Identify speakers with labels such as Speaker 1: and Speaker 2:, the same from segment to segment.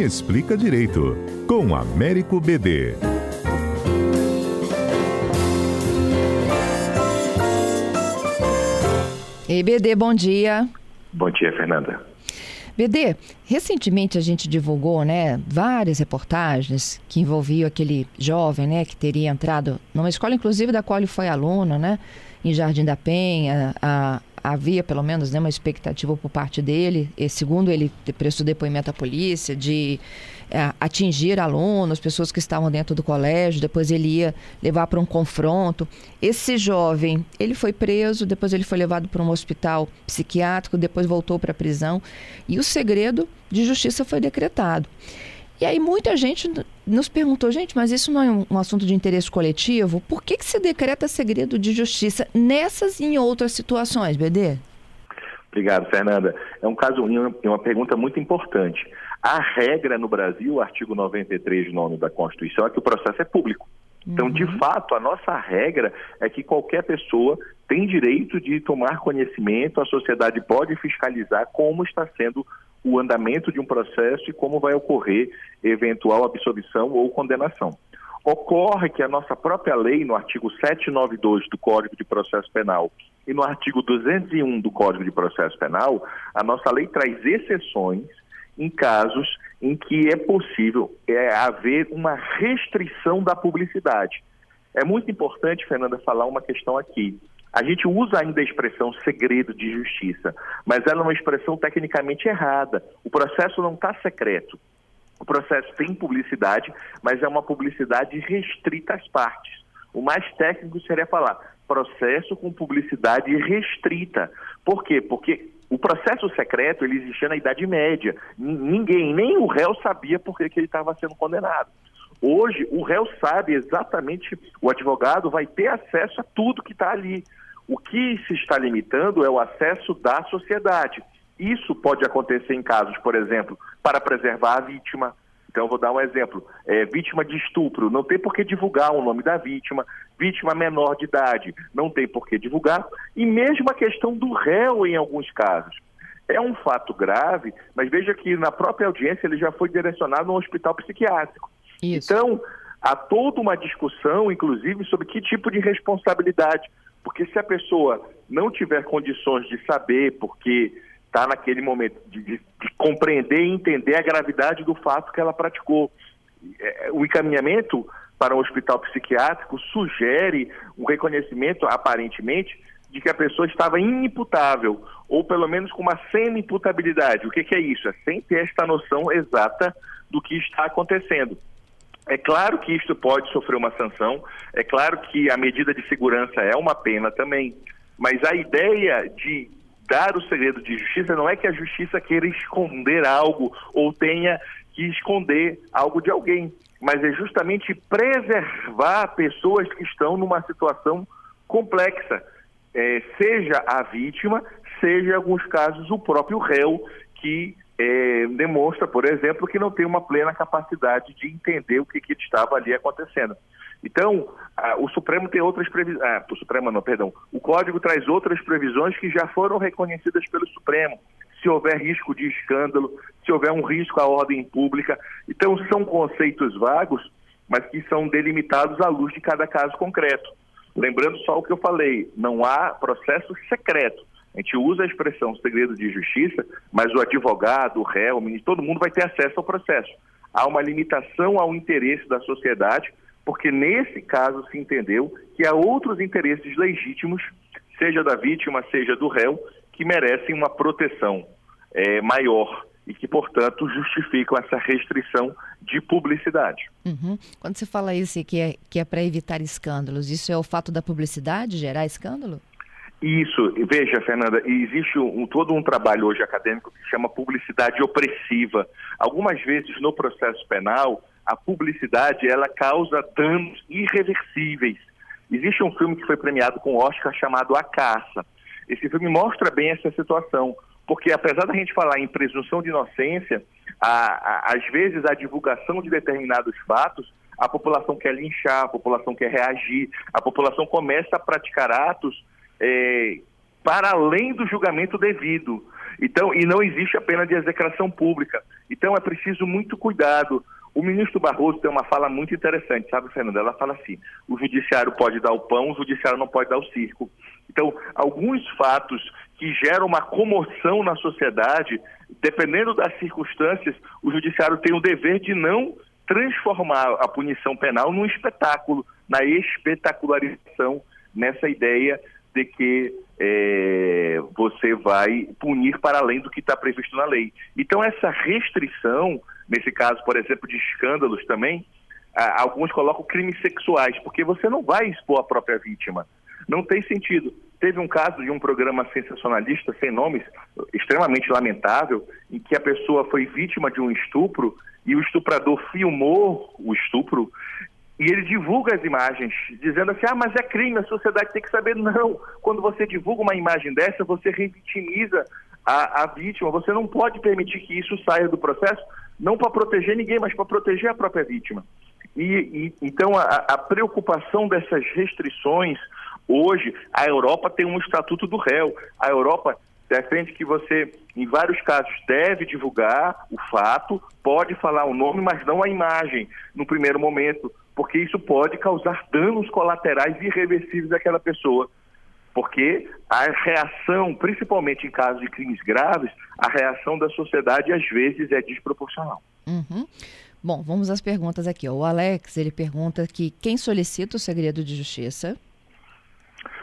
Speaker 1: Explica Direito, com Américo BD.
Speaker 2: Ei, BD, bom dia.
Speaker 3: Bom dia, Fernanda.
Speaker 2: BD, recentemente a gente divulgou, né, várias reportagens que envolviam aquele jovem, né, que teria entrado numa escola, inclusive da qual ele foi aluno, né, em Jardim da Penha, a, havia pelo menos né, uma expectativa por parte dele, e, segundo ele prestou depoimento à polícia, de é, atingir alunos, pessoas que estavam dentro do colégio, depois ele ia levar para um confronto. Esse jovem, ele foi preso, depois ele foi levado para um hospital psiquiátrico, depois voltou para a prisão e o segredo de justiça foi decretado. E aí muita gente nos perguntou, gente, mas isso não é um, assunto de interesse coletivo? Por que, que se decreta segredo de justiça nessas e em outras situações, BD?
Speaker 3: Obrigado, Fernanda. É um caso e uma pergunta muito importante. A regra no Brasil, o artigo 93, nome da Constituição, é que o processo é público. Então, uhum. de fato, a nossa regra é que qualquer pessoa tem direito de tomar conhecimento, a sociedade pode fiscalizar como está sendo o andamento de um processo e como vai ocorrer eventual absolvição ou condenação. Ocorre que a nossa própria lei, no artigo 792 do Código de Processo Penal e no artigo 201 do Código de Processo Penal, a nossa lei traz exceções em casos em que é possível é, haver uma restrição da publicidade. É muito importante, Fernanda, falar uma questão aqui. A gente usa ainda a expressão segredo de justiça, mas ela é uma expressão tecnicamente errada. O processo não está secreto. O processo tem publicidade, mas é uma publicidade restrita às partes. O mais técnico seria falar processo com publicidade restrita. Por quê? Porque o processo secreto ele existia na Idade Média. Ninguém, nem o réu sabia por que, que ele estava sendo condenado. Hoje, o réu sabe exatamente, o advogado vai ter acesso a tudo que está ali. O que se está limitando é o acesso da sociedade. Isso pode acontecer em casos, por exemplo, para preservar a vítima. Então, vou dar um exemplo: é, vítima de estupro, não tem por que divulgar o nome da vítima. Vítima menor de idade, não tem por que divulgar. E mesmo a questão do réu, em alguns casos. É um fato grave, mas veja que na própria audiência ele já foi direcionado a um hospital psiquiátrico. Isso. Então, há toda uma discussão, inclusive, sobre que tipo de responsabilidade porque se a pessoa não tiver condições de saber, porque está naquele momento de, de, de, compreender e entender a gravidade do fato que ela praticou, é, o encaminhamento para um hospital psiquiátrico sugere um reconhecimento, aparentemente, de que a pessoa estava inimputável, ou pelo menos com uma semi-imputabilidade. O que, que é isso? É sem ter esta noção exata do que está acontecendo. É claro que isto pode sofrer uma sanção, é claro que a medida de segurança é uma pena também, mas a ideia de dar o segredo de justiça não é que a justiça queira esconder algo ou tenha que esconder algo de alguém, mas é justamente preservar pessoas que estão numa situação complexa, é, seja a vítima, seja em alguns casos o próprio réu que é, demonstra, por exemplo, que não tem uma plena capacidade de entender o que, que estava ali acontecendo. Então, a, o Supremo tem outras previsões. Ah, o Supremo não, perdão. O Código traz outras previsões que já foram reconhecidas pelo Supremo. Se houver risco de escândalo, se houver um risco à ordem pública. Então, são conceitos vagos, mas que são delimitados à luz de cada caso concreto. Lembrando só o que eu falei: não há processo secreto. A gente usa a expressão segredo de justiça, mas o advogado, o réu, o ministro, todo mundo vai ter acesso ao processo. Há uma limitação ao interesse da sociedade, porque nesse caso se entendeu que há outros interesses legítimos, seja da vítima, seja do réu, que merecem uma proteção é, maior e que, portanto, justificam essa restrição de publicidade.
Speaker 2: Uhum. Quando você fala isso que é, que é para evitar escândalos, isso é o fato da publicidade gerar escândalo?
Speaker 3: Isso, veja, Fernanda, existe um, todo um trabalho hoje acadêmico que chama publicidade opressiva. Algumas vezes no processo penal, a publicidade ela causa danos irreversíveis. Existe um filme que foi premiado com Oscar chamado A Caça. Esse filme mostra bem essa situação, porque apesar da gente falar em presunção de inocência, a, a, às vezes a divulgação de determinados fatos, a população quer linchar, a população quer reagir, a população começa a praticar atos é, para além do julgamento devido. Então, e não existe a pena de execração pública. Então é preciso muito cuidado. O ministro Barroso tem uma fala muito interessante, sabe, Fernanda? Ela fala assim: o judiciário pode dar o pão, o judiciário não pode dar o circo. Então, alguns fatos que geram uma comoção na sociedade, dependendo das circunstâncias, o judiciário tem o dever de não transformar a punição penal num espetáculo, na espetacularização, nessa ideia de que é, você vai punir para além do que está previsto na lei. Então, essa restrição, nesse caso, por exemplo, de escândalos também, alguns colocam crimes sexuais, porque você não vai expor a própria vítima. Não tem sentido. Teve um caso de um programa sensacionalista, sem nomes, extremamente lamentável, em que a pessoa foi vítima de um estupro e o estuprador filmou o estupro e ele divulga as imagens, dizendo assim: ah, mas é crime, a sociedade tem que saber. Não, quando você divulga uma imagem dessa, você revitimiza a, a vítima. Você não pode permitir que isso saia do processo, não para proteger ninguém, mas para proteger a própria vítima. E, e então a, a preocupação dessas restrições hoje, a Europa tem um estatuto do réu. A Europa defende que você, em vários casos, deve divulgar o fato, pode falar o nome, mas não a imagem no primeiro momento, porque isso pode causar danos colaterais irreversíveis àquela pessoa. Porque a reação, principalmente em casos de crimes graves, a reação da sociedade às vezes é desproporcional.
Speaker 2: Uhum. Bom, vamos às perguntas aqui. O Alex, ele pergunta que quem solicita o segredo de justiça?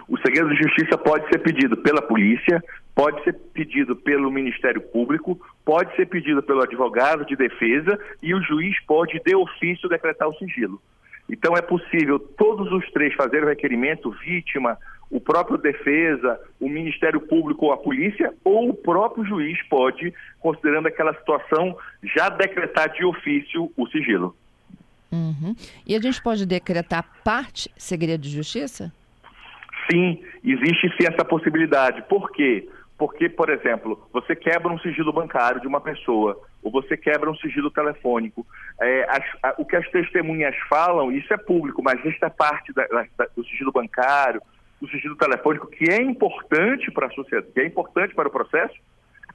Speaker 3: O segredo de justiça pode ser pedido pela polícia, pode ser pedido pelo Ministério Público, pode ser pedido pelo advogado de defesa e o juiz pode, de ofício, decretar o sigilo. Então é possível todos os três fazerem o requerimento, vítima, o próprio defesa, o Ministério Público ou a polícia, ou o próprio juiz pode, considerando aquela situação, já decretar de ofício o sigilo.
Speaker 2: Uhum. E a gente pode decretar parte segredo de justiça?
Speaker 3: Sim, existe sim essa possibilidade. Por quê? Porque, por exemplo, você quebra um sigilo bancário de uma pessoa, ou você quebra um sigilo telefônico. É, as, a, o que as testemunhas falam, isso é público, mas esta parte da, da, do sigilo bancário, do sigilo telefônico, que é importante para a sociedade, que é importante para o processo,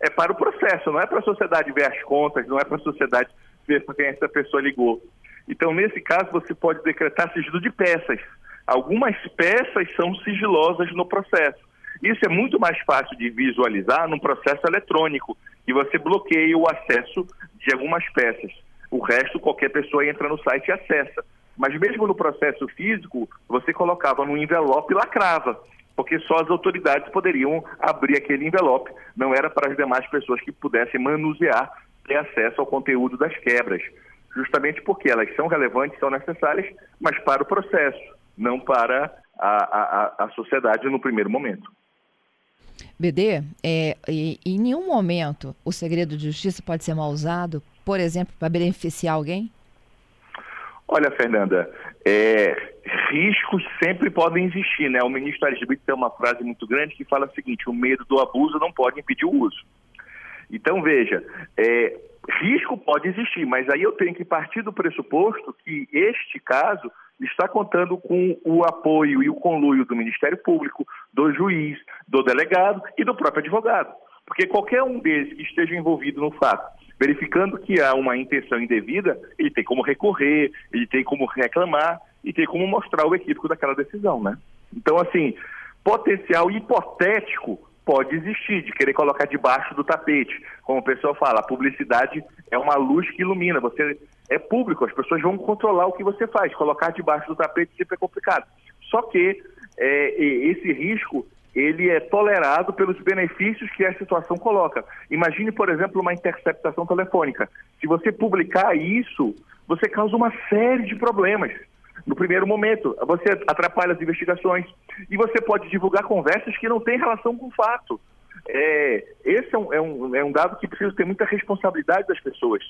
Speaker 3: é para o processo, não é para a sociedade ver as contas, não é para a sociedade ver para quem essa pessoa ligou. Então, nesse caso, você pode decretar sigilo de peças. Algumas peças são sigilosas no processo. Isso é muito mais fácil de visualizar num processo eletrônico, que você bloqueia o acesso de algumas peças. O resto, qualquer pessoa entra no site e acessa. Mas mesmo no processo físico, você colocava no envelope e lacrava, porque só as autoridades poderiam abrir aquele envelope. Não era para as demais pessoas que pudessem manusear ter acesso ao conteúdo das quebras. Justamente porque elas são relevantes, são necessárias, mas para o processo não para a, a, a sociedade no primeiro momento.
Speaker 2: BD, é, e, em nenhum momento o segredo de justiça pode ser mal usado, por exemplo, para beneficiar alguém?
Speaker 3: Olha, Fernanda, é, riscos sempre podem existir, né? O ministro Ares Brito tem uma frase muito grande que fala o seguinte: o medo do abuso não pode impedir o uso. Então, veja, é, risco pode existir, mas aí eu tenho que partir do pressuposto que este caso está contando com o apoio e o conluio do Ministério Público, do juiz, do delegado e do próprio advogado. Porque qualquer um deles que esteja envolvido no fato, verificando que há uma intenção indevida, ele tem como recorrer, ele tem como reclamar e tem como mostrar o equívoco daquela decisão, né? Então, assim, potencial hipotético pode existir, de querer colocar debaixo do tapete. Como o pessoal fala, a publicidade é uma luz que ilumina. Você é público, as pessoas vão controlar o que você faz. Colocar debaixo do tapete sempre é complicado. Só que é, esse risco ele é tolerado pelos benefícios que a situação coloca. Imagine, por exemplo, uma interceptação telefônica. Se você publicar isso, você causa uma série de problemas no primeiro momento. Você atrapalha as investigações e você pode divulgar conversas que não têm relação com o fato. É, esse é um, é, um, é um dado que precisa ter muita responsabilidade das pessoas.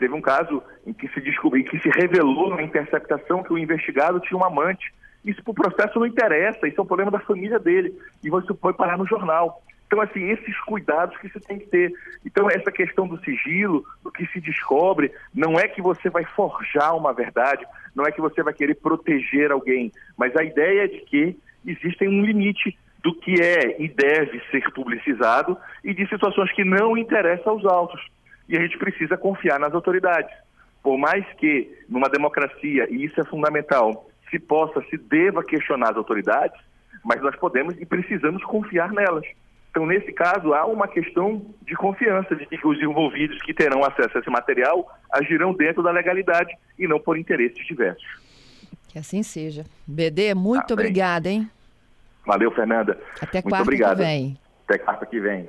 Speaker 3: Teve um caso em que se descobriu, que se revelou na interceptação que o investigado tinha um amante. Isso para o processo não interessa, isso é um problema da família dele. E você foi parar no jornal. Então, assim, esses cuidados que você tem que ter. Então, essa questão do sigilo, do que se descobre, não é que você vai forjar uma verdade, não é que você vai querer proteger alguém, mas a ideia é de que existem um limite do que é e deve ser publicizado e de situações que não interessam aos autos. E a gente precisa confiar nas autoridades. Por mais que, numa democracia, e isso é fundamental, se possa, se deva questionar as autoridades, mas nós podemos e precisamos confiar nelas. Então, nesse caso, há uma questão de confiança de que os envolvidos que terão acesso a esse material agirão dentro da legalidade e não por interesses diversos.
Speaker 2: Que assim seja. BD, muito ah, obrigada, hein?
Speaker 3: Valeu, Fernanda.
Speaker 2: Até
Speaker 3: muito
Speaker 2: quarta
Speaker 3: obrigado.
Speaker 2: que vem.
Speaker 3: Até quarta que vem.